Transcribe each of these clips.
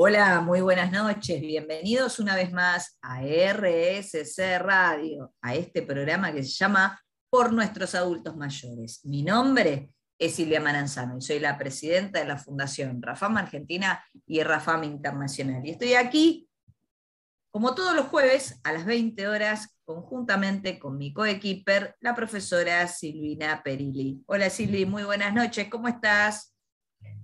Hola, muy buenas noches. Bienvenidos una vez más a RSC Radio, a este programa que se llama Por nuestros adultos mayores. Mi nombre es Silvia Maranzano y soy la presidenta de la Fundación Rafam Argentina y Rafam Internacional. Y estoy aquí, como todos los jueves, a las 20 horas, conjuntamente con mi coequiper, la profesora Silvina Perilli. Hola Silvi, muy buenas noches, ¿cómo estás?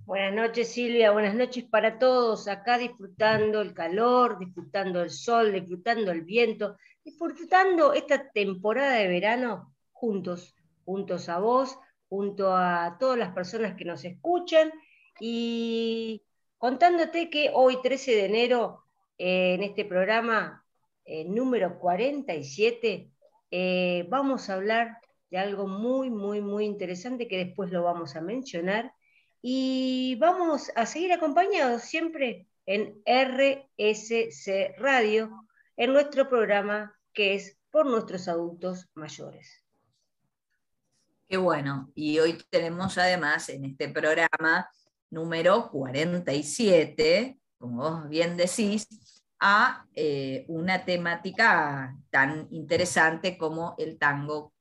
Buenas noches Silvia, buenas noches para todos, acá disfrutando el calor, disfrutando el sol, disfrutando el viento, disfrutando esta temporada de verano juntos, juntos a vos, junto a todas las personas que nos escuchan. Y contándote que hoy 13 de enero eh, en este programa eh, número 47 eh, vamos a hablar de algo muy, muy, muy interesante que después lo vamos a mencionar y vamos a seguir acompañados siempre en RSC Radio, en nuestro programa que es por nuestros adultos mayores. Qué bueno, y hoy tenemos además en este programa número 47, como vos bien decís, a eh, una temática tan interesante como el tango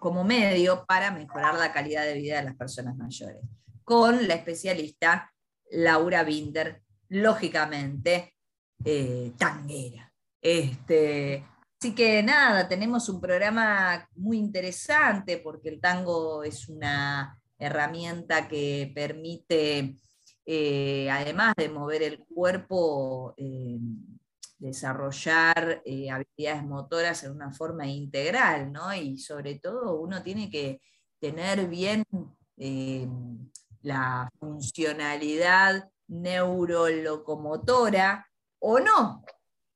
como medio para mejorar la calidad de vida de las personas mayores, con la especialista Laura Binder, lógicamente eh, tanguera. Este, así que nada, tenemos un programa muy interesante porque el tango es una herramienta que permite, eh, además de mover el cuerpo, eh, desarrollar eh, habilidades motoras en una forma integral, ¿no? Y sobre todo uno tiene que tener bien eh, la funcionalidad neurolocomotora o no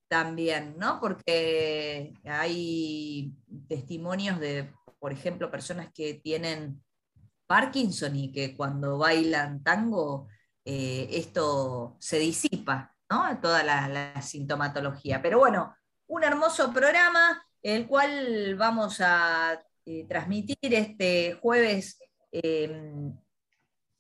también, ¿no? Porque hay testimonios de, por ejemplo, personas que tienen Parkinson y que cuando bailan tango eh, esto se disipa, Toda la, sintomatología. Pero bueno, un hermoso programa, el cual vamos a eh, transmitir este jueves em,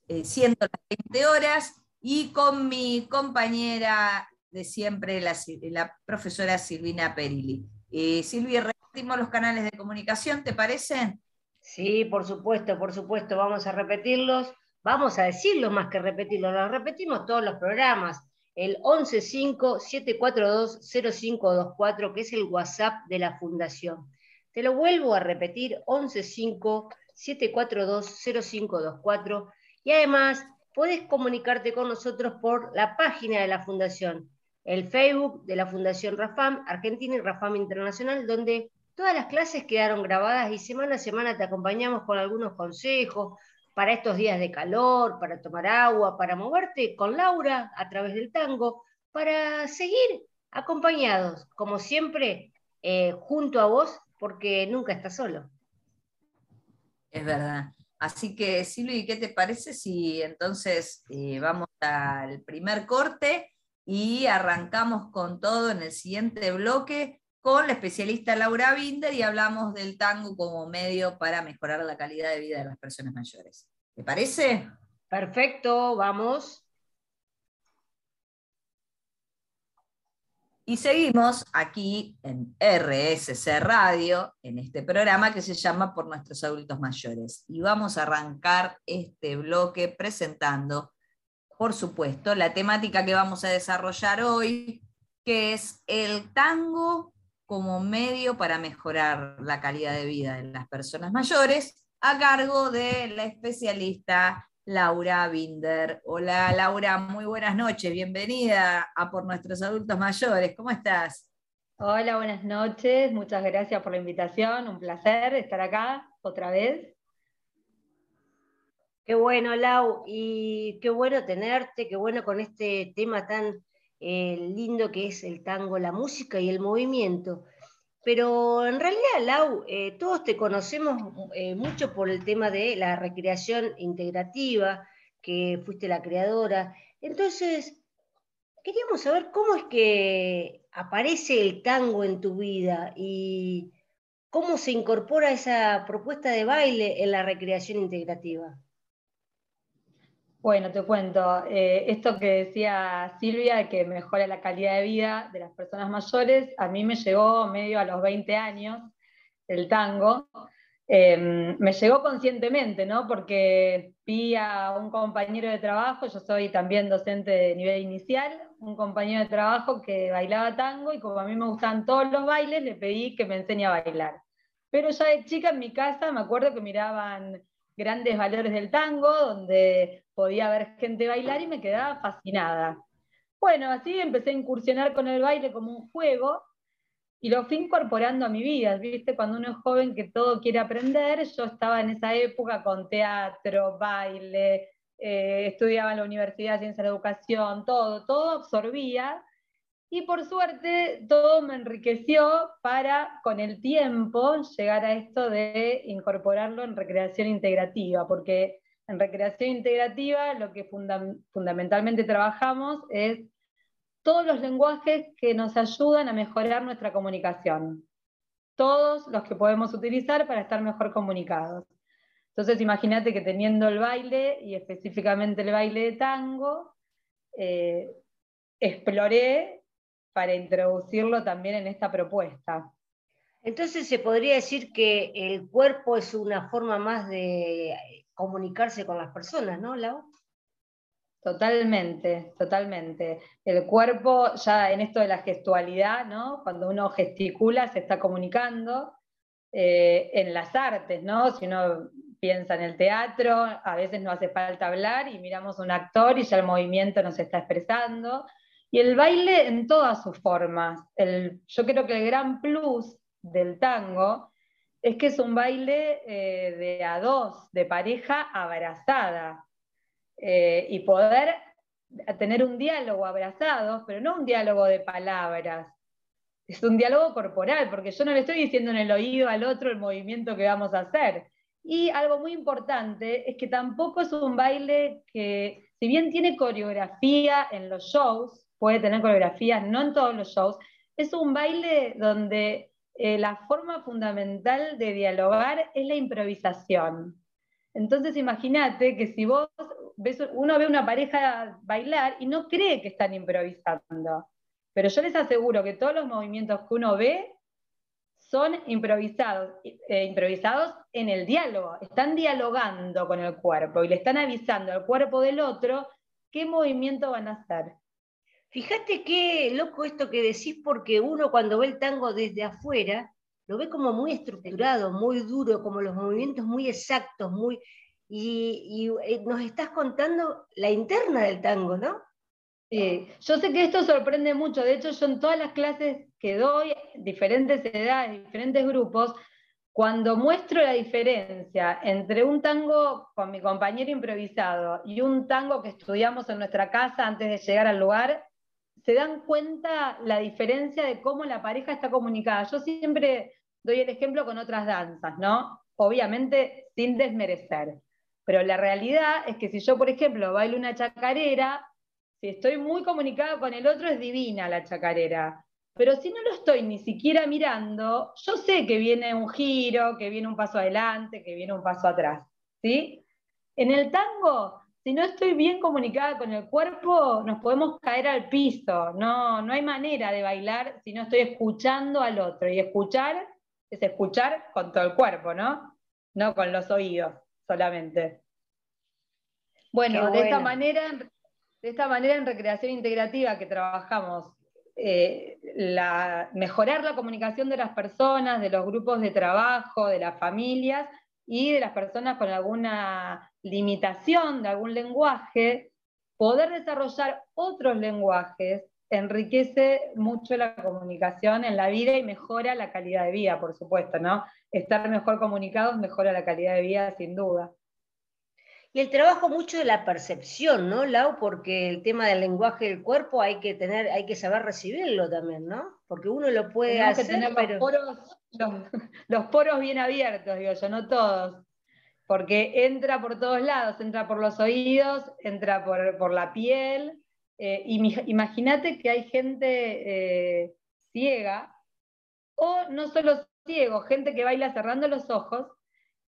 eh, siendo las 20 horas y con mi compañera de siempre, la, profesora Silvina Perilli. Eh, Silvia, repetimos los canales de comunicación, ¿te parece? Sí, por supuesto, por supuesto, vamos a repetirlos, vamos a decirlos más que repetirlos, los repetimos todos los programas el 115-742-0524, que es el WhatsApp de la Fundación. Te lo vuelvo a repetir, 115-742-0524. Y además, puedes comunicarte con nosotros por la página de la Fundación, el Facebook de la Fundación Rafam Argentina y Rafam Internacional, donde todas las clases quedaron grabadas y semana a semana te acompañamos con algunos consejos, para estos días de calor, para tomar agua, para moverte con Laura a través del tango, para seguir acompañados, como siempre, eh, junto a vos, porque nunca estás solo. Es verdad. Así que, Silvi, ¿qué te parece si entonces eh, vamos al primer corte y arrancamos con todo en el siguiente bloque con la especialista Laura Binder y hablamos del tango como medio para mejorar la calidad de vida de las personas mayores. ¿Te parece? Perfecto, vamos. Y seguimos aquí en RSC Radio, en este programa que se llama Por nuestros adultos mayores. Y vamos a arrancar este bloque presentando, por supuesto, la temática que vamos a desarrollar hoy, que es el tango como medio para mejorar la calidad de vida de las personas mayores, a cargo de la especialista Laura Binder. Hola Laura, muy buenas noches, bienvenida a Por Nuestros Adultos Mayores, ¿cómo estás? Hola, buenas noches, muchas gracias por la invitación, un placer estar acá otra vez. Qué bueno, Lau, y qué bueno tenerte, qué bueno con este tema tan eh, lindo que es el tango, la música y el movimiento. Pero en realidad, Lau, eh, todos te conocemos eh, mucho por el tema de la recreación integrativa, que fuiste la creadora. Entonces, queríamos saber cómo es que aparece el tango en tu vida y cómo se incorpora esa propuesta de baile en la recreación integrativa. Bueno, te cuento, eh, esto que decía Silvia, que mejora la calidad de vida de las personas mayores, a mí me llegó medio a los 20 años el tango. Em, me llegó conscientemente, ¿no? Porque vi a un compañero de trabajo, yo soy también docente de nivel inicial, un compañero de trabajo que bailaba tango y como a mí me gustan todos los bailes, le pedí que me enseñe a bailar. Pero ya de chica en mi casa me acuerdo que miraban grandes valores del tango, donde podía ver gente bailar y me quedaba fascinada. Bueno, así empecé a incursionar con el baile como un juego y lo fui incorporando a mi vida, ¿viste? Cuando uno es joven que todo quiere aprender, yo estaba en esa época con teatro, baile, eh, estudiaba en la Universidad de Ciencia de la Educación, todo, todo absorbía y por suerte todo me enriqueció para con el tiempo llegar a esto de incorporarlo en recreación integrativa, porque en recreación integrativa lo que fundamentalmente trabajamos es todos los lenguajes que nos ayudan a mejorar nuestra comunicación. Todos los que podemos utilizar para estar mejor comunicados. Entonces imagínate que teniendo el baile y específicamente el baile de tango, eh, exploré para introducirlo también en esta propuesta. Entonces se podría decir que el cuerpo es una forma más de comunicarse con las personas, ¿no, Lau? Totalmente, totalmente. El cuerpo, ya en esto de la gestualidad, ¿no? Cuando uno gesticula, se está comunicando. Eh, en las artes, ¿no? Si uno piensa en el teatro, a veces no hace falta hablar y miramos a un actor y ya el movimiento nos está expresando. Y el baile en todas sus formas. yo creo que el gran plus del tango es que es un baile eh, de a dos, de pareja abrazada. Eh, y poder tener un diálogo abrazados, pero no un diálogo de palabras. Es un diálogo corporal, porque yo no le estoy diciendo en el oído al otro el movimiento que vamos a hacer. Y algo muy importante es que tampoco es un baile que, si bien tiene coreografía en los shows, puede tener coreografías, no en todos los shows, es un baile donde eh, la forma fundamental de dialogar es la improvisación. Entonces imagínate que si vos ves, uno ve una pareja bailar y no cree que están improvisando, pero yo les aseguro que todos los movimientos que uno ve son improvisados, eh, improvisados en el diálogo, están dialogando con el cuerpo y le están avisando al cuerpo del otro qué movimiento van a hacer. Fíjate qué loco esto que decís, porque uno cuando ve el tango desde afuera, lo ve como muy estructurado, muy duro, como los movimientos muy exactos, muy... Y, eh, nos estás contando la interna del tango, ¿no? Sí, yo sé que esto sorprende mucho, de hecho yo en todas las clases que doy, diferentes edades, diferentes grupos, cuando muestro la diferencia entre un tango con mi compañero improvisado y un tango que estudiamos en nuestra casa antes de llegar al lugar, se dan cuenta la diferencia de cómo la pareja está comunicada. Yo siempre doy el ejemplo con otras danzas, ¿no? Obviamente sin desmerecer. Pero la realidad es que si yo, por ejemplo, bailo una chacarera, si estoy muy comunicada con el otro, es divina la chacarera. Pero si no lo estoy ni siquiera mirando, yo sé que viene un giro, que viene un paso adelante, que viene un paso atrás. ¿sí? En el tango si no estoy bien comunicada con el cuerpo, nos podemos caer al piso. No, no hay manera de bailar si no estoy escuchando al otro. Y escuchar es escuchar con todo el cuerpo, ¿no? No con los oídos solamente. Bueno, de esta manera, de esta manera en recreación integrativa que trabajamos, eh, mejorar la comunicación de las personas, de los grupos de trabajo, de las familias y de las personas con alguna limitación de algún lenguaje, poder desarrollar otros lenguajes enriquece mucho la comunicación en la vida y mejora la calidad de vida, por supuesto, ¿no? Estar mejor comunicados mejora la calidad de vida, sin duda. Y el trabajo mucho de la percepción, ¿no, Lau? Porque el tema del lenguaje del cuerpo hay que tener, hay que saber recibirlo también, ¿no? Porque uno lo puede hacer, tener los, poros, los poros bien abiertos, digo yo, no todos porque entra por todos lados, entra por los oídos, entra por, la piel. Eh, Imagínate que hay gente eh, ciega, o no solo ciego, gente que baila cerrando los ojos,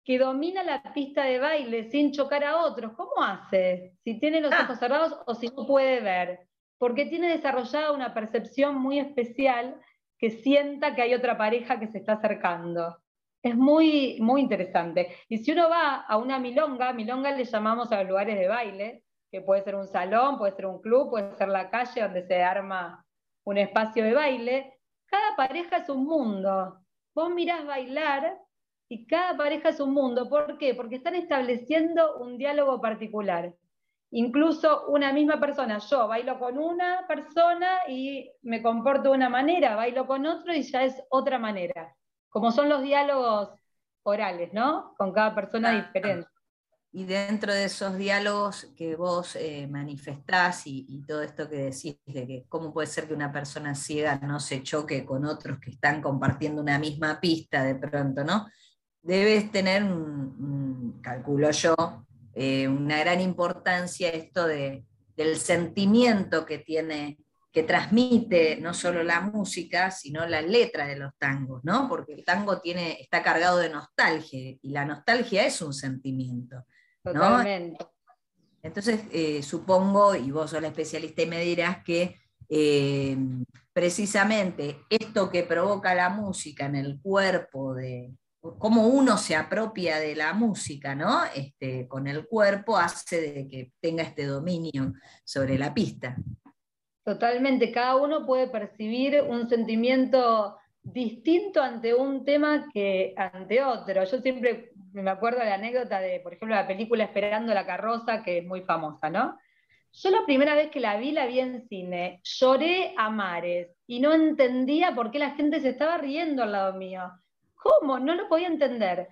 que domina la pista de baile sin chocar a otros. ¿Cómo hace? Si tiene los ah. ojos cerrados o si no puede ver. Porque tiene desarrollada una percepción muy especial que sienta que hay otra pareja que se está acercando. Es muy, muy interesante. Y si uno va a una milonga, milonga le llamamos a los lugares de baile, que puede ser un salón, puede ser un club, puede ser la calle donde se arma un espacio de baile, cada pareja es un mundo. Vos mirás bailar y cada pareja es un mundo. ¿Por qué? Porque están estableciendo un diálogo particular. Incluso una misma persona, yo bailo con una persona y me comporto de una manera, bailo con otro y ya es otra manera. Como son los diálogos orales, ¿no? Con cada persona diferente. Y dentro de esos diálogos que vos eh, manifestás y, todo esto que decís, de que cómo puede ser que una persona ciega no se choque con otros que están compartiendo una misma pista de pronto, ¿no? Debes tener, un, calculo yo, eh, una gran importancia esto de, del sentimiento que tiene, que transmite no solo la música, sino la letra de los tangos, ¿no? Porque el tango tiene, está cargado de nostalgia y la nostalgia es un sentimiento. Totalmente. Entonces, eh, supongo, y vos sos la especialista y me dirás que eh, precisamente esto que provoca la música en el cuerpo, de cómo uno se apropia de la música, ¿no? Este, con el cuerpo hace de que tenga este dominio sobre la pista. Totalmente, cada uno puede percibir un sentimiento distinto ante un tema que ante otro. Yo siempre me acuerdo de la anécdota de, por ejemplo, la película Esperando la carroza, que es muy famosa, ¿no? Yo la primera vez que la vi, la vi en cine, lloré a mares y no entendía por qué la gente se estaba riendo al lado mío. ¿Cómo? No lo podía entender.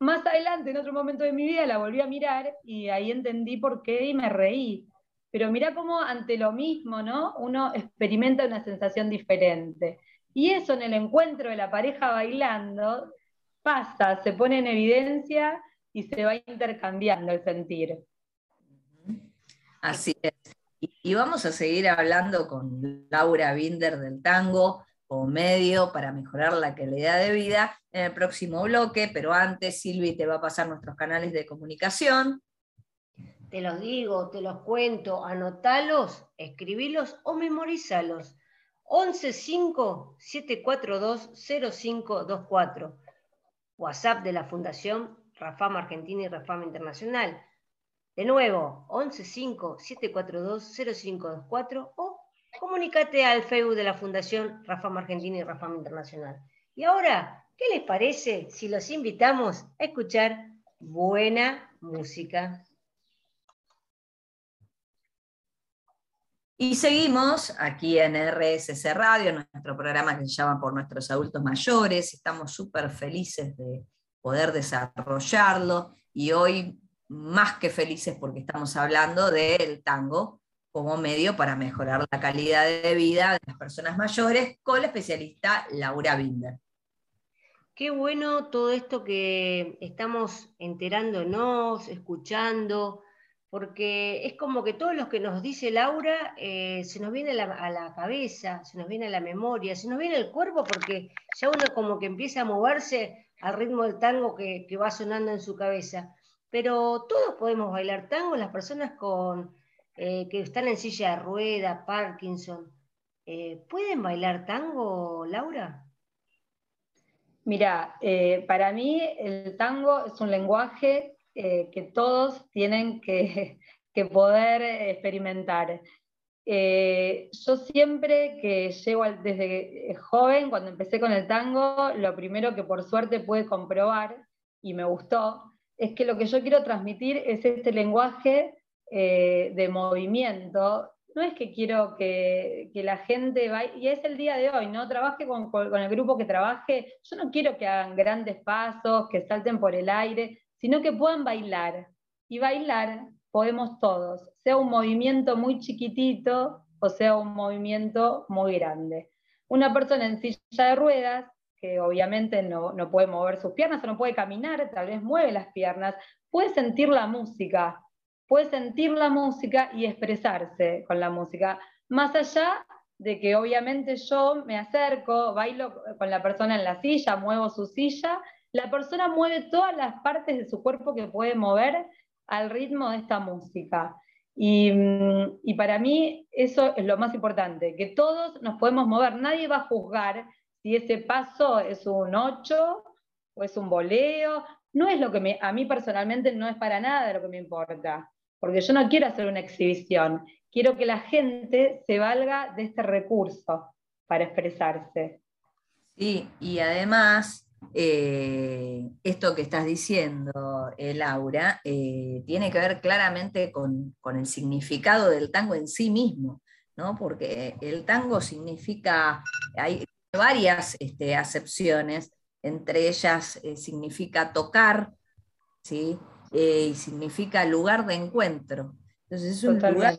Más adelante, en otro momento de mi vida, la volví a mirar y ahí entendí por qué y me reí. Pero mira cómo ante lo mismo, ¿no? Uno experimenta una sensación diferente. Y eso en el encuentro de la pareja bailando pasa, se pone en evidencia y se va intercambiando el sentir. Así es. Y vamos a seguir hablando con Laura Binder del tango como medio para mejorar la calidad de vida en el próximo bloque, pero antes Silvi te va a pasar nuestros canales de comunicación. Te los digo, te los cuento, anotalos, escribilos o memorizalos. 115-742-0524. WhatsApp de la Fundación Rafama Argentina y Rafama Internacional. De nuevo, 115-742-0524 o comunícate al Facebook de la Fundación Rafama Argentina y Rafama Internacional. Y ahora, ¿qué les parece si los invitamos a escuchar buena música? Y seguimos aquí en RSC Radio, nuestro programa que se llama Por nuestros adultos mayores. Estamos súper felices de poder desarrollarlo y hoy más que felices porque estamos hablando del tango como medio para mejorar la calidad de vida de las personas mayores con la especialista Laura Binder. Qué bueno todo esto que estamos enterándonos, escuchando, porque es como que todo lo que nos dice Laura eh, se nos viene a la, cabeza, se nos viene a la memoria, se nos viene al cuerpo, porque ya uno como que empieza a moverse al ritmo del tango que, va sonando en su cabeza. Pero todos podemos bailar tango, las personas con, eh, que están en silla de rueda, Parkinson, eh, ¿pueden bailar tango, Laura? Mira, para mí el tango es un lenguaje eh, que todos tienen que, poder experimentar. Eh, yo siempre que llego desde joven, cuando empecé con el tango, lo primero que por suerte pude comprobar y me gustó, es que lo que yo quiero transmitir es este lenguaje eh, de movimiento. No es que quiero que, la gente vaya, y es el día de hoy, ¿no? Trabaje con, con el grupo que trabaje, yo no quiero que hagan grandes pasos, que salten por el aire, sino que puedan bailar. Y bailar podemos todos, sea un movimiento muy chiquitito o sea un movimiento muy grande. Una persona en silla de ruedas, que obviamente no, no puede mover sus piernas o no puede caminar, tal vez mueve las piernas, puede sentir la música, puede sentir la música y expresarse con la música, más allá de que obviamente yo me acerco, bailo con la persona en la silla, muevo su silla la persona mueve todas las partes de su cuerpo que puede mover al ritmo de esta música. Y, mm, y, para mí eso es lo más importante, que todos nos podemos mover, nadie va a juzgar si ese paso es un 8 o es un boleo, no es lo que a mí personalmente no es para nada lo que me importa, porque yo no quiero hacer una exhibición, quiero que la gente se valga de este recurso para expresarse. Sí, y además, eh, esto que estás diciendo, eh, Laura, eh, tiene que ver claramente con, con, el significado del tango en sí mismo, ¿no? porque el tango significa, hay varias este, acepciones, entre ellas eh, significa tocar, ¿sí? Y significa lugar de encuentro. Entonces es un lugar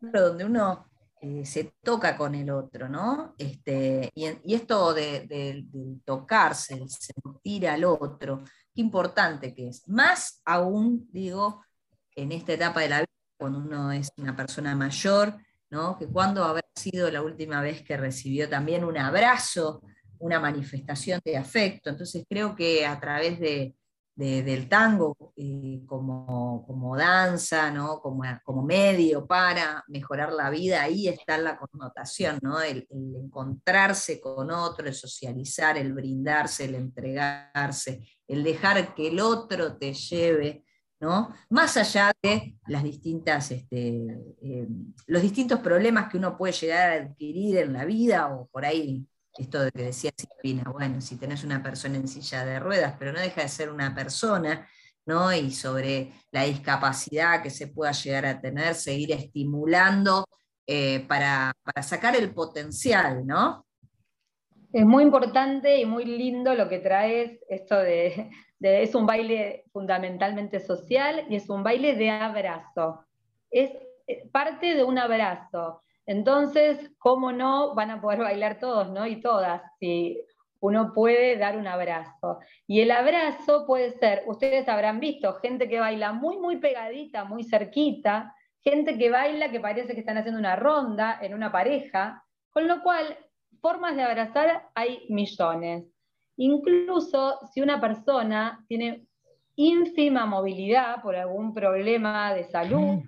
donde uno eh, se toca con el otro, ¿no? Este, y, esto de, tocarse, el sentir al otro, qué importante que es. Más aún, digo, en esta etapa de la vida, cuando uno es una persona mayor, ¿no? Que cuando habrá sido la última vez que recibió también un abrazo, una manifestación de afecto. Entonces creo que a través de, del tango eh, como, como, danza, ¿no? como, como, medio para mejorar la vida, ahí está la connotación, ¿no? el, encontrarse con otro, el socializar, el brindarse, el entregarse, el dejar que el otro te lleve más allá de las distintas, este, eh, los distintos problemas que uno puede llegar a adquirir en la vida, o por ahí, esto de que decía Silvina, bueno, si tenés una persona en silla de ruedas, pero no deja de ser una persona, ¿no? Y sobre la discapacidad que se pueda llegar a tener, seguir estimulando eh, para, sacar el potencial, ¿no? Es muy importante y muy lindo lo que traes, esto de, es un baile fundamentalmente social y es un baile de abrazo. Es eh, parte de un abrazo. Entonces, ¿cómo no van a poder bailar todos, ¿no? Y todas, si uno puede dar un abrazo. Y el abrazo puede ser, ustedes habrán visto, gente que baila muy, muy pegadita, muy cerquita, gente que baila que parece que están haciendo una ronda en una pareja, con lo cual, formas de abrazar hay millones. Incluso si una persona tiene ínfima movilidad por algún problema de salud,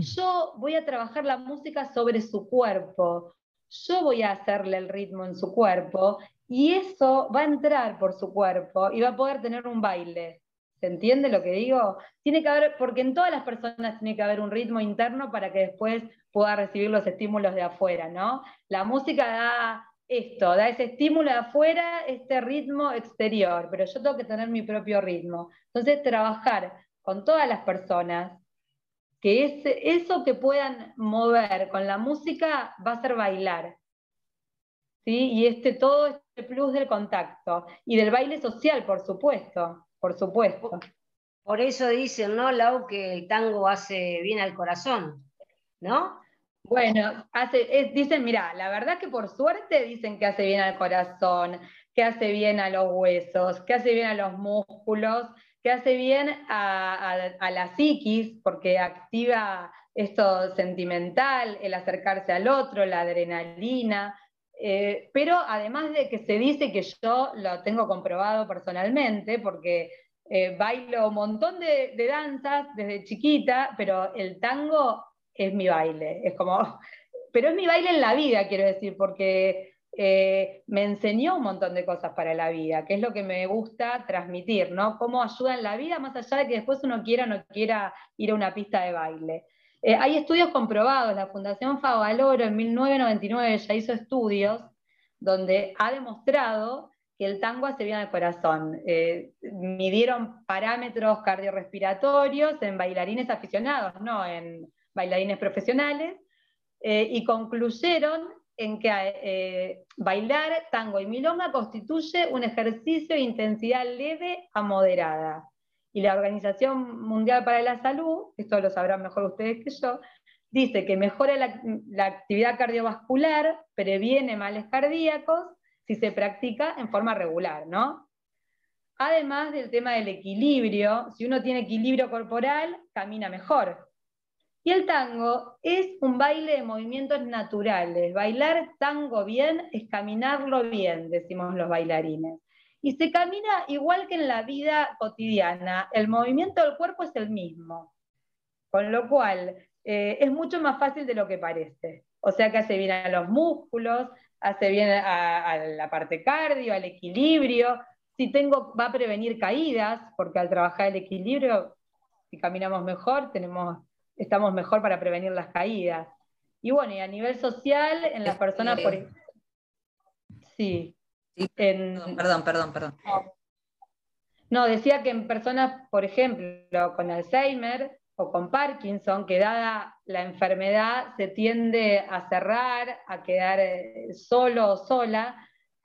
yo voy a trabajar la música sobre su cuerpo, yo voy a hacerle el ritmo en su cuerpo y eso va a entrar por su cuerpo y va a poder tener un baile. ¿Se entiende lo que digo? Tiene que haber, porque en todas las personas tiene que haber un ritmo interno para que después pueda recibir los estímulos de afuera, ¿no? La música da esto, da ese estímulo de afuera, este ritmo exterior, pero yo tengo que tener mi propio ritmo. Entonces, trabajar con todas las personas, que eso que puedan mover con la música va a ser bailar. ¿sí? Y este, todo este plus del contacto y del baile social, por supuesto, por supuesto. Por eso dicen, ¿no, Lau, que el tango hace bien al corazón, ¿no? Bueno, hace, dicen, mira, la verdad que por suerte dicen que hace bien al corazón, que hace bien a los huesos, que hace bien a los músculos, que hace bien a, la psiquis, porque activa esto sentimental, el acercarse al otro, la adrenalina. Eh, pero además de que se dice que yo lo tengo comprobado personalmente, porque eh, bailo un montón de, de danzas desde chiquita, pero el tango es mi baile. Es como, pero es mi baile en la vida, quiero decir, porque eh, me enseñó un montón de cosas para la vida, que es lo que me gusta transmitir, ¿no? Cómo ayuda en la vida, más allá de que después uno quiera o no quiera ir a una pista de baile. Eh, hay estudios comprobados, la Fundación Favaloro en 1999 ya hizo estudios donde ha demostrado que el tango hace bien al corazón. Eh, midieron parámetros cardiorrespiratorios en bailarines aficionados, no en bailarines profesionales, eh, y concluyeron en que eh, bailar tango y milonga constituye un ejercicio de intensidad leve a moderada. Y la Organización Mundial para la Salud, esto lo sabrán mejor ustedes que yo, dice que mejora la, actividad cardiovascular, previene males cardíacos si se practica en forma regular, ¿no? Además del tema del equilibrio, si uno tiene equilibrio corporal, camina mejor. Y el tango es un baile de movimientos naturales. Bailar tango bien es caminarlo bien, decimos los bailarines. y se camina igual que en la vida cotidiana. El movimiento del cuerpo es el mismo, con lo cual eh, es mucho más fácil de lo que parece. O sea que hace bien a los músculos, hace bien a, la parte cardio, al equilibrio. Si tengo, va a prevenir caídas, porque al trabajar el equilibrio, si caminamos mejor, tenemos, estamos mejor para prevenir las caídas. Y bueno, y a nivel social, en las personas, por Sí. perdón, perdón, perdón. No, decía que en personas, por ejemplo, con Alzheimer o con Parkinson, que dada la enfermedad se tiende a cerrar, a quedar eh, solo o sola,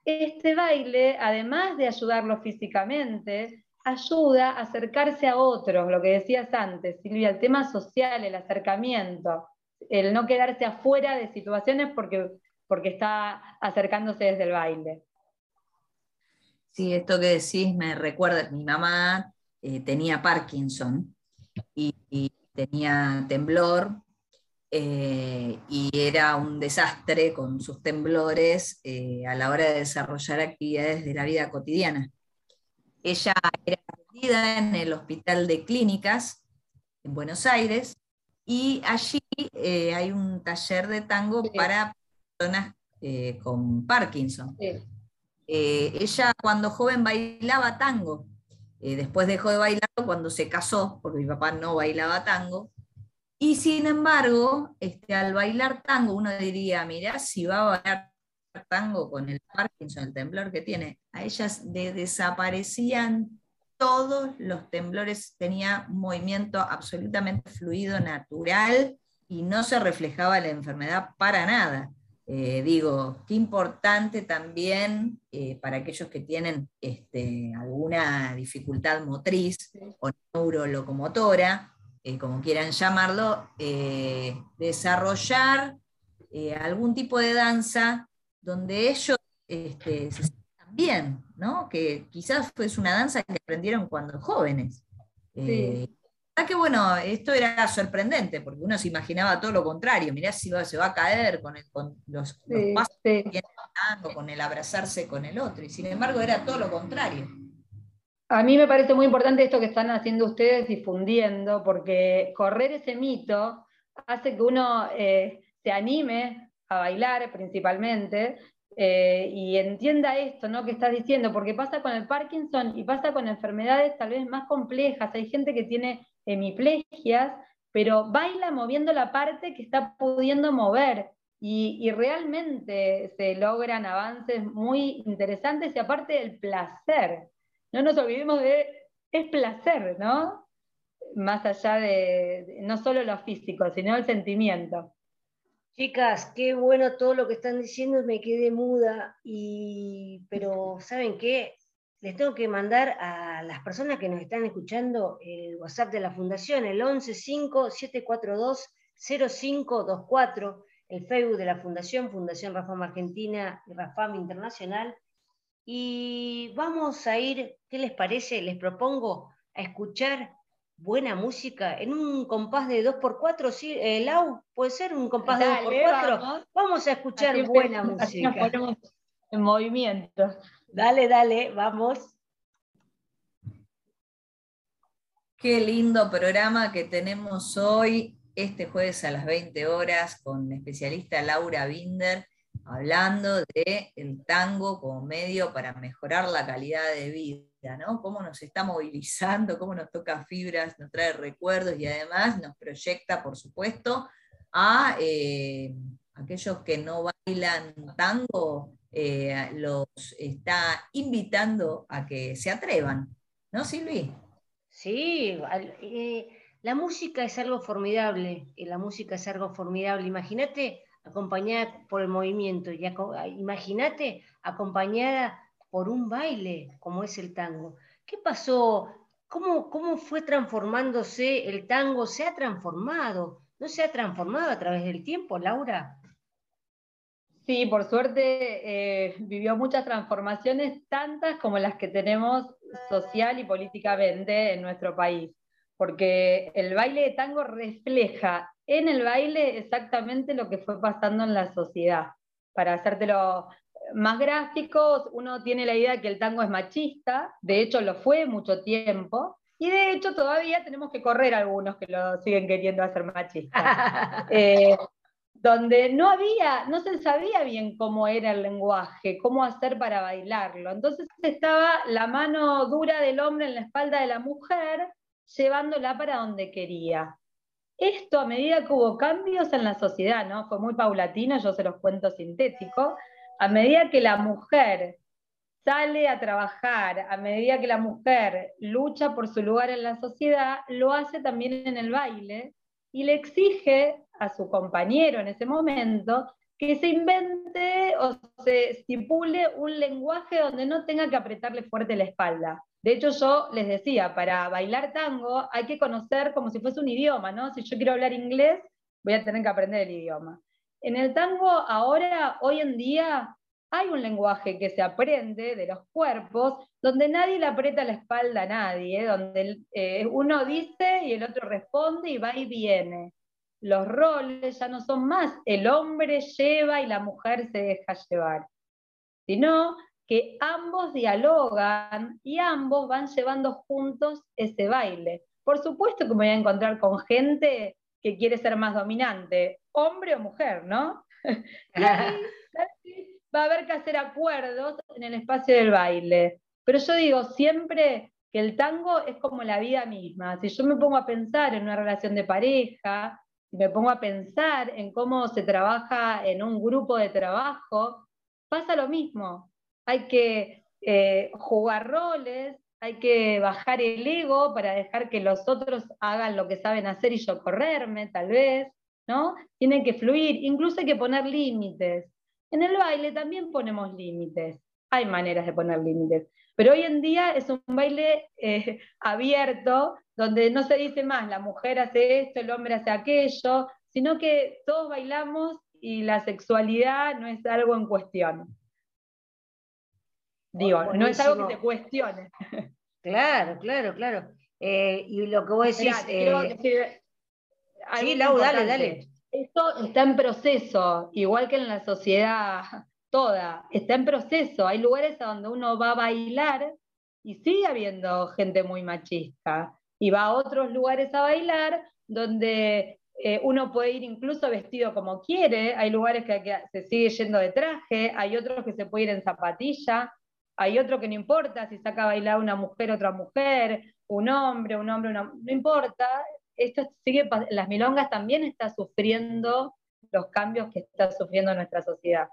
este baile, además de ayudarlo físicamente, ayuda a acercarse a otros, lo que decías antes, Silvia, el tema social, el acercamiento, el no quedarse afuera de situaciones porque porque está acercándose desde el baile. Sí, esto que decís me recuerda, mi mamá eh, tenía Parkinson y, tenía temblor eh, y era un desastre con sus temblores eh, a la hora de desarrollar actividades de la vida cotidiana. Ella era atendida en el Hospital de Clínicas en Buenos Aires y allí hay un taller de tango para personas eh, con Parkinson. Eh, ella cuando joven bailaba tango, eh, después dejó de bailar cuando se casó, porque mi papá no bailaba tango, y sin embargo, este, al bailar tango uno diría, mira, si va a bailar tango con el Parkinson, el temblor que tiene, a ellas le desaparecían todos los temblores, tenía movimiento absolutamente fluido, natural, y no se reflejaba la enfermedad para nada. Eh, digo, qué importante también eh, para aquellos que tienen este, alguna dificultad motriz o neurolocomotora, eh, como quieran llamarlo, desarrollar algún tipo de danza donde ellos este, se bien, ¿no? que quizás fue una danza que aprendieron cuando jóvenes. Sí que bueno, esto era sorprendente, porque uno se imaginaba todo lo contrario, mirá si se va a caer con, los, pasos que tiene con el abrazarse con el otro, y sin embargo era todo lo contrario. A mí me parece muy importante esto que están haciendo ustedes difundiendo, porque correr ese mito hace que uno eh, se anime a bailar principalmente eh, y entienda esto ¿no? que estás diciendo, porque pasa con el Parkinson y pasa con enfermedades tal vez más complejas. Hay gente que tiene hemiplegias, pero baila moviendo la parte que está pudiendo mover. Y, realmente se logran avances muy interesantes y aparte el placer. No nos olvidemos de, es placer, ¿no? Más allá de, no solo lo físico, sino el sentimiento. Chicas, qué bueno todo lo que están diciendo, me quedé muda, y, pero ¿saben qué? les tengo que mandar a las personas que nos están escuchando el WhatsApp de la Fundación, el 1157420524, el Facebook de la Fundación, Fundación Rafam Argentina y Rafam Internacional. Y vamos a ir, ¿qué les parece? Les propongo a escuchar buena música en un compás de 2x4, ¿sí? Eh, Lau, ¿puede ser un compás de 2x4? Vamos. a escuchar buena música. en movimiento. Dale, dale, vamos. Qué lindo programa que tenemos hoy, este jueves a las 20 horas, con la especialista Laura Binder, hablando de el tango como medio para mejorar la calidad de vida, ¿no? Cómo nos está movilizando, cómo nos toca fibras, nos trae recuerdos y además nos proyecta, por supuesto, a eh, aquellos que no bailan tango eh, los está invitando a que se atrevan, ¿no, Silvi? Sí, eh, la música es algo formidable, la música es algo formidable. Imagínate acompañada por el movimiento, y imagínate acompañada por un baile como es el tango. ¿Qué pasó? ¿Cómo, ¿Cómo fue transformándose el tango? ¿Se ha transformado? ¿No se ha transformado a través del tiempo, Laura? Sí, por suerte eh, vivió muchas transformaciones, tantas como las que tenemos social y políticamente en nuestro país, porque el baile de tango refleja en el baile exactamente lo que fue pasando en la sociedad. Para hacértelo más gráficos, uno tiene la idea de que el tango es machista, de hecho lo fue mucho tiempo, y de hecho todavía tenemos que correr algunos que lo siguen queriendo hacer machista. Eh, donde no había, no se sabía bien cómo era el lenguaje, cómo hacer para bailarlo. Entonces estaba la mano dura del hombre en la espalda de la mujer, llevándola para donde quería. Esto a medida que hubo cambios en la sociedad, ¿no? Fue muy paulatino, yo se los cuento sintético, a medida que la mujer sale a trabajar, a medida que la mujer lucha por su lugar en la sociedad, lo hace también en el baile y le exige a su compañero en ese momento que se invente o se estipule un lenguaje donde no tenga que apretarle fuerte la espalda. De hecho, yo les decía, para bailar tango hay que conocer como si fuese un idioma, ¿no? Si yo quiero hablar inglés, voy a tener que aprender el idioma. En el tango ahora, hoy en día, hay un lenguaje que se aprende de los cuerpos, donde nadie le aprieta la espalda a nadie, donde eh, uno dice y el otro responde y va y viene. Los roles ya no son más el hombre lleva y la mujer se deja llevar, sino que ambos dialogan y ambos van llevando juntos ese baile. Por supuesto que me voy a encontrar con gente que quiere ser más dominante, hombre o mujer, ¿no? va a haber que hacer acuerdos en el espacio del baile. Pero yo digo siempre que el tango es como la vida misma. Si yo me pongo a pensar en una relación de pareja, si me pongo a pensar en cómo se trabaja en un grupo de trabajo, pasa lo mismo hay que eh, jugar roles, hay que bajar el ego para dejar que los otros hagan lo que saben hacer y yo correrme, tal vez, ¿no? Tienen que fluir, incluso hay que poner límites. En el baile también ponemos límites, hay maneras de poner límites, pero hoy en día es un baile eh, abierto, donde no se dice más, la mujer hace esto, el hombre hace aquello, sino que todos bailamos y la sexualidad no es algo en cuestión. Digo, no es algo que te cuestione. Claro, claro, claro. Eh, y lo que vos decís. Eh, sí, Lau, dale, dale. Esto está en proceso, igual que en la sociedad toda, está en proceso. Hay lugares a donde uno va a bailar y sigue habiendo gente muy machista. Y va a otros lugares a bailar donde eh, uno puede ir incluso vestido como quiere. Hay lugares que, que, se sigue yendo de traje, hay otros que se puede ir en zapatilla. Hay otro que no importa si saca a bailar una mujer, otra mujer, un hombre, un hombre, una, no importa. Esto sigue, las milongas también está sufriendo los cambios que está sufriendo nuestra sociedad.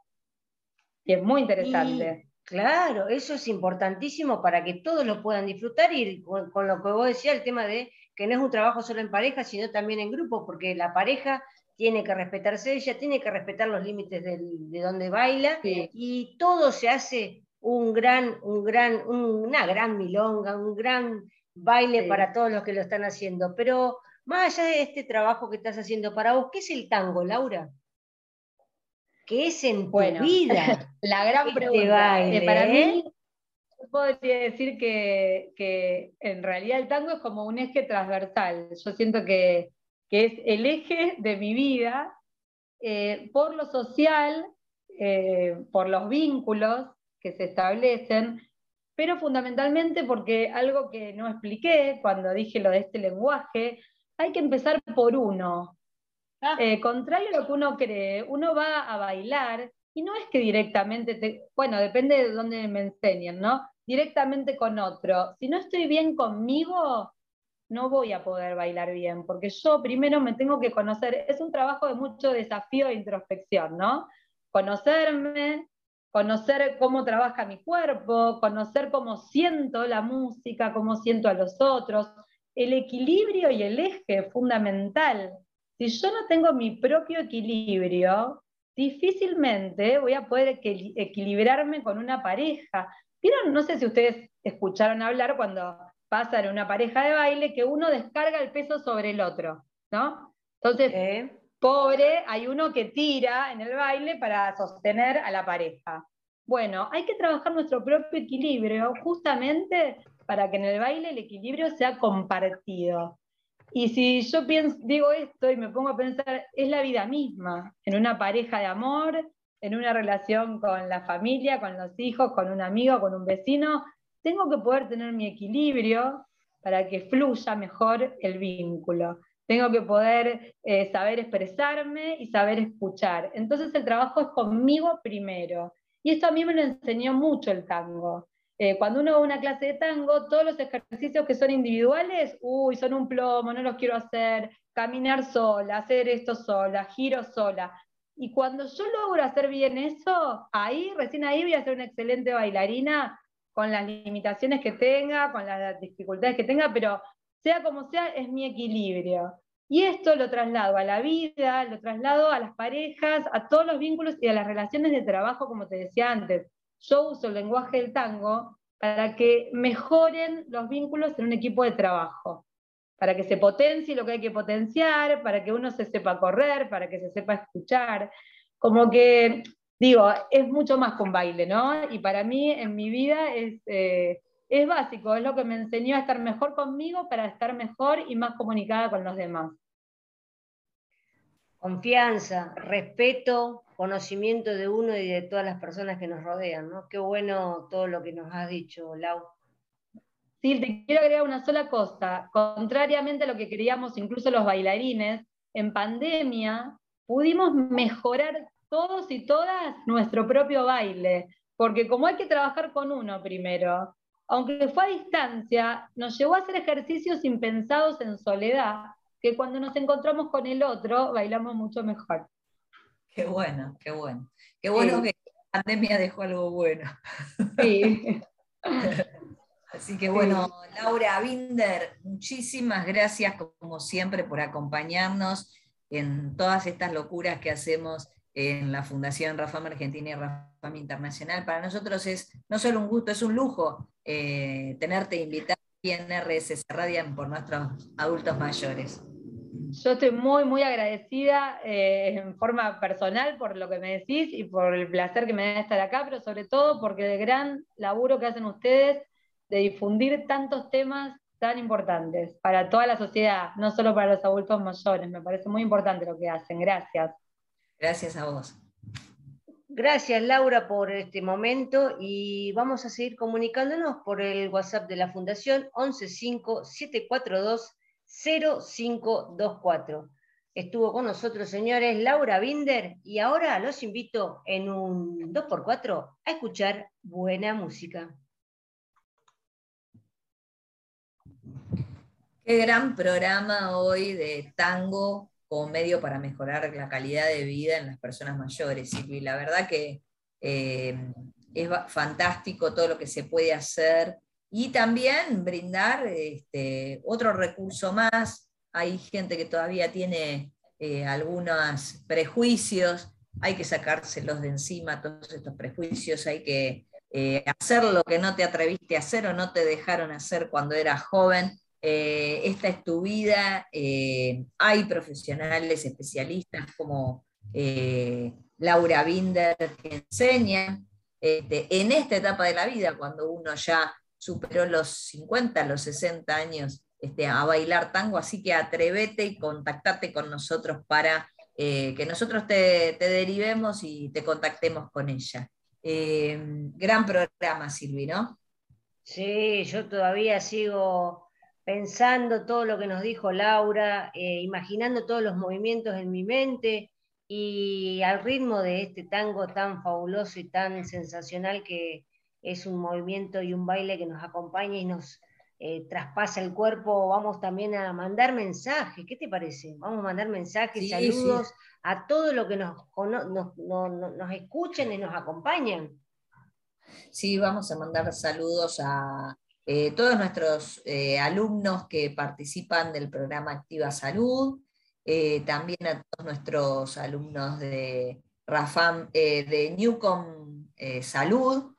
Y es muy interesante. claro, eso es importantísimo para que todos lo puedan disfrutar y con, lo que vos decías, el tema de que no es un trabajo solo en pareja, sino también en grupo, porque la pareja tiene que respetarse ella, tiene que respetar los límites de donde baila y todo se hace un gran, un gran, una gran milonga, un gran baile para todos los que lo están haciendo. Pero más allá de este trabajo que estás haciendo para vos, ¿qué es el tango, Laura? ¿Qué es en tu vida? La gran este pregunta. Eh, para mí, podría decir que, en realidad el tango es como un eje transversal. Yo siento que, es el eje de mi vida eh, por lo social, eh, por los vínculos, que se establecen, pero fundamentalmente porque algo que no expliqué cuando dije lo de este lenguaje, hay que empezar por uno. Ah. Eh, contrario a lo que uno cree, uno va a bailar y no es que directamente, bueno, depende de dónde me enseñen, ¿no? Directamente con otro. Si no estoy bien conmigo, no voy a poder bailar bien, porque yo primero me tengo que conocer. Es un trabajo de mucho desafío e introspección, ¿no? Conocerme, conocer cómo trabaja mi cuerpo, conocer cómo siento la música, cómo siento a los otros, el equilibrio y el eje fundamental. Si yo no tengo mi propio equilibrio, difícilmente voy a poder equilibrarme con una pareja. ¿Vieron? No sé si ustedes escucharon hablar cuando pasan una pareja de baile que uno descarga el peso sobre el otro, ¿no? Entonces, pobre, hay uno que tira en el baile para sostener a la pareja. Bueno, hay que trabajar nuestro propio equilibrio justamente para que en el baile el equilibrio sea compartido. Y si yo digo esto y me pongo a pensar, es la vida misma, en una pareja de amor, en una relación con la familia, con los hijos, con un amigo, con un vecino, tengo que poder tener mi equilibrio para que fluya mejor el vínculo. Tengo que poder eh, saber expresarme y saber escuchar. Entonces el trabajo es conmigo primero. Y esto a mí me lo enseñó mucho el tango. Eh, cuando uno va a una clase de tango, todos los ejercicios que son individuales, uy, son un plomo, no los quiero hacer, caminar sola, hacer esto sola, giro sola. Y cuando yo logro hacer bien eso, ahí, recién ahí voy a ser una excelente bailarina con las limitaciones que tenga, con las dificultades que tenga, pero sea como sea, es mi equilibrio. Y esto lo traslado a la vida, lo traslado a las parejas, a todos los vínculos y a las relaciones de trabajo, como te decía antes. Yo uso el lenguaje del tango para que mejoren los vínculos en un equipo de trabajo, para que se potencie lo que hay que potenciar, para que uno se sepa correr, para que se sepa escuchar. Como que, digo, es mucho más con baile, ¿no? Y para mí, en mi vida, es, eh, es básico, es lo que me enseñó a estar mejor conmigo para estar mejor y más comunicada con los demás. Confianza, respeto, conocimiento de uno y de todas las personas que nos rodean, ¿no? Qué bueno todo lo que nos has dicho, Lau. Sí, te quiero agregar una sola cosa. Contrariamente a lo que queríamos incluso los bailarines, en pandemia pudimos mejorar todos y todas nuestro propio baile, porque como hay que trabajar con uno primero, aunque fue a distancia, nos llevó a hacer ejercicios impensados en soledad, que cuando nos encontramos con el otro bailamos mucho mejor. Qué bueno, qué bueno. Qué bueno que la pandemia dejó algo bueno. Sí. Así que bueno, Laura Binder, muchísimas gracias como siempre por acompañarnos en todas estas locuras que hacemos en la Fundación Rafam Argentina y Rafam Internacional. Para nosotros es no solo un gusto, es un lujo eh, tenerte invitado aquí en RSS Radian por nuestros adultos mayores. Yo estoy muy, muy agradecida eh, en forma personal por lo que me decís y por el placer que me da estar acá, pero sobre todo porque el gran laburo que hacen ustedes de difundir tantos temas tan importantes para toda la sociedad, no solo para los adultos mayores. Me parece muy importante lo que hacen. Gracias. Gracias a vos. Gracias Laura por este momento y vamos a seguir comunicándonos por el WhatsApp de la Fundación 1157420524. Estuvo con nosotros, señores, Laura Binder y ahora los invito en un 2x4 a escuchar buena música. Qué gran programa hoy de tango como medio para mejorar la calidad de vida en las personas mayores. Y la verdad que eh, es fantástico todo lo que se puede hacer y también brindar este, otro recurso más. Hay gente que todavía tiene eh, algunos prejuicios, hay que sacárselos de encima, todos estos prejuicios, hay que eh, hacer lo que no te atreviste a hacer o no te dejaron hacer cuando eras joven eh, esta es tu vida, eh, hay profesionales especialistas como eh, Laura Binder que enseñan este, en esta etapa de la vida, cuando uno ya superó los 50, los 60 años, este, a bailar tango, así que atrévete y contactate con nosotros para que nosotros te, te, derivemos y te contactemos con ella. gran programa, Silvi, ¿no? Sí, yo todavía sigo pensando todo lo que nos dijo Laura, eh, imaginando todos los movimientos en mi mente y al ritmo de este tango tan fabuloso y tan sensacional que es un movimiento y un baile que nos acompaña y nos eh, traspasa el cuerpo, vamos también a mandar mensajes. ¿Qué te parece? Vamos a mandar mensajes, saludos a todos los que nos, nos, nos escuchen y nos acompañan. Sí, vamos a mandar saludos a, eh, todos nuestros eh, alumnos que participan del programa Activa Salud, eh, también a todos nuestros alumnos de, Rafam, de Newcom Salud.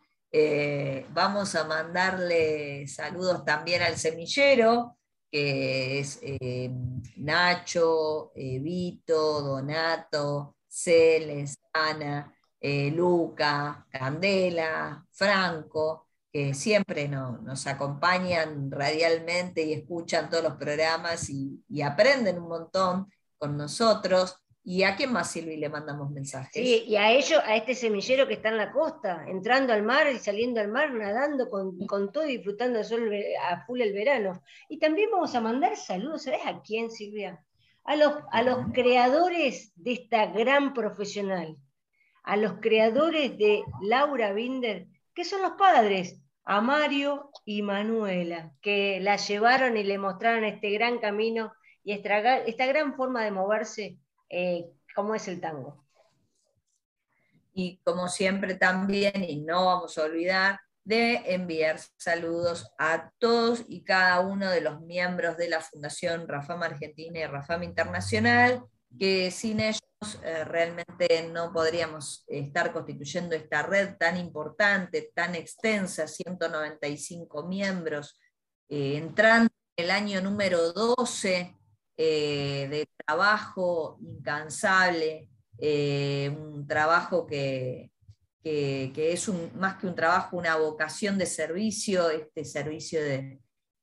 vamos a mandarle saludos también al semillero, que es Nacho, Vito, Donato, Celes, Ana, Luca, Candela, Franco que siempre nos acompañan radialmente y escuchan todos los programas y, aprenden un montón con nosotros. ¿Y a quién más, Silvi, le mandamos mensajes? Sí, y a ellos, a este semillero que está en la costa, entrando al mar y saliendo al mar, nadando con, todo y disfrutando sol a full el verano. Y también vamos a mandar saludos, ¿sabes a quién, Silvia? A los, a los creadores de esta gran profesional, a los creadores de Laura Binder, que son los padres, a Mario y Manuela, que la llevaron y le mostraron este gran camino y esta, gran forma de moverse eh, como es el tango. Y como siempre también, y no vamos a olvidar, de enviar saludos a todos y cada uno de los miembros de la Fundación Rafam Argentina y Rafam Internacional, que sin ellos eh, realmente no podríamos estar constituyendo esta red tan importante, tan extensa, 195 miembros, eh, entrando en el año número 12 eh, de trabajo incansable, un trabajo que, es más que un trabajo, una vocación de servicio, este servicio de,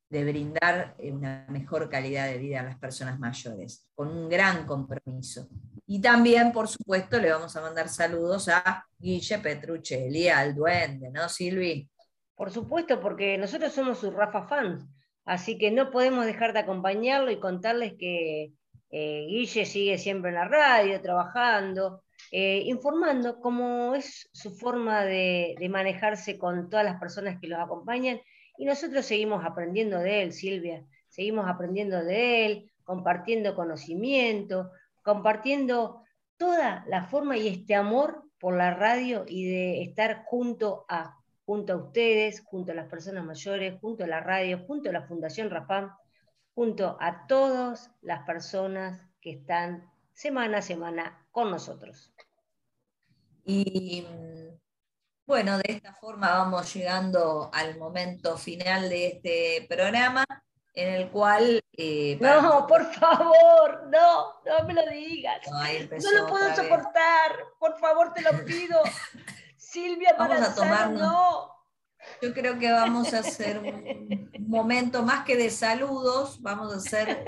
brindar eh, una mejor calidad de vida a las personas mayores, con un gran compromiso. Y también, por supuesto, le vamos a mandar saludos a Guille Petruccelli, al duende, ¿no, Silvi? Por supuesto, porque nosotros somos sus Rafa fans. Así que no podemos dejar de acompañarlo y contarles que eh, Guille sigue siempre en la radio, trabajando, eh, informando cómo es su forma de, manejarse con todas las personas que los acompañan. Y nosotros seguimos aprendiendo de él, Silvia, seguimos aprendiendo de él, compartiendo conocimiento, compartiendo toda la forma y este amor por la radio y de estar junto a junto a ustedes, junto a las personas mayores, junto a la radio, junto a la Fundación Rafam, junto a todas las personas que están semana a semana con nosotros. Y bueno, de esta forma vamos llegando al momento final de este programa en el cual... Eh, no, por favor, no, no me lo digas. No, lo puedo soportar, por favor, te lo pido. Silvia vamos a tomarnos, Yo creo que vamos a hacer un, momento más que de saludos, vamos a hacer,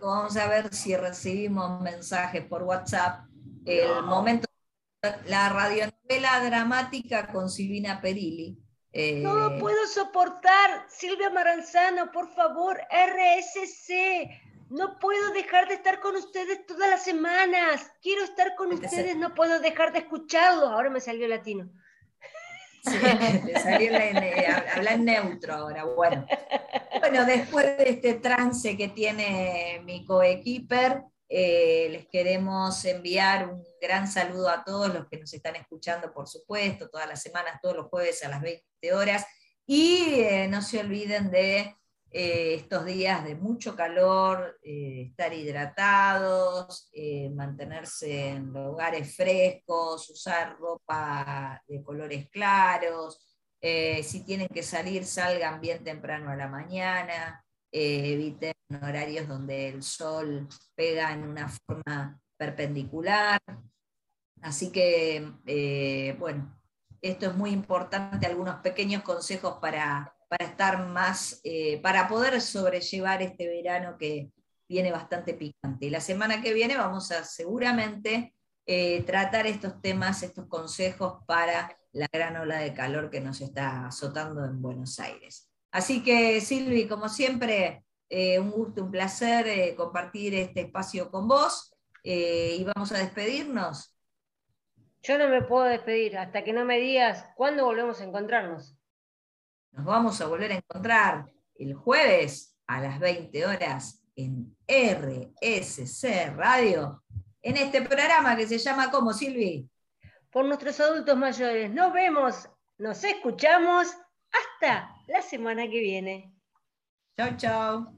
vamos a ver si recibimos mensajes por WhatsApp. El momento, la radionovela dramática con Silvina Perilli. Eh, no puedo soportar, Silvia Maranzano, por favor, RSC, no puedo dejar de estar con ustedes todas las semanas. Quiero estar con ustedes, no puedo dejar de escucharlos. Ahora me salió latino. Sí, te salió habla en neutro ahora. Bueno. bueno, después de este trance que tiene mi coequiper, eh, les queremos enviar un gran saludo a todos los que nos están escuchando, por supuesto, todas las semanas, todos los jueves a las 20 horas. Y eh, no se olviden de eh, estos días de mucho calor, estar hidratados, mantenerse en lugares frescos, usar ropa de colores claros, si tienen que salir, salgan bien temprano a la mañana, eviten horarios donde el sol pega en una forma perpendicular. Así que, bueno, esto es muy importante, algunos pequeños consejos para para estar más, eh, para poder sobrellevar este verano que viene bastante picante. la semana que viene vamos a seguramente eh, tratar estos temas, estos consejos para la gran ola de calor que nos está azotando en Buenos Aires. Así que Silvi, como siempre, eh, un gusto, un placer compartir este espacio con vos y vamos a despedirnos. Yo no me puedo despedir hasta que no me digas cuándo volvemos a encontrarnos. Nos vamos a volver a encontrar el jueves a las 20 horas en RSC Radio, en este programa que se llama ¿Cómo, Silvi? Por nuestros adultos mayores. Nos vemos, nos escuchamos. Hasta la semana que viene. Chao, chao.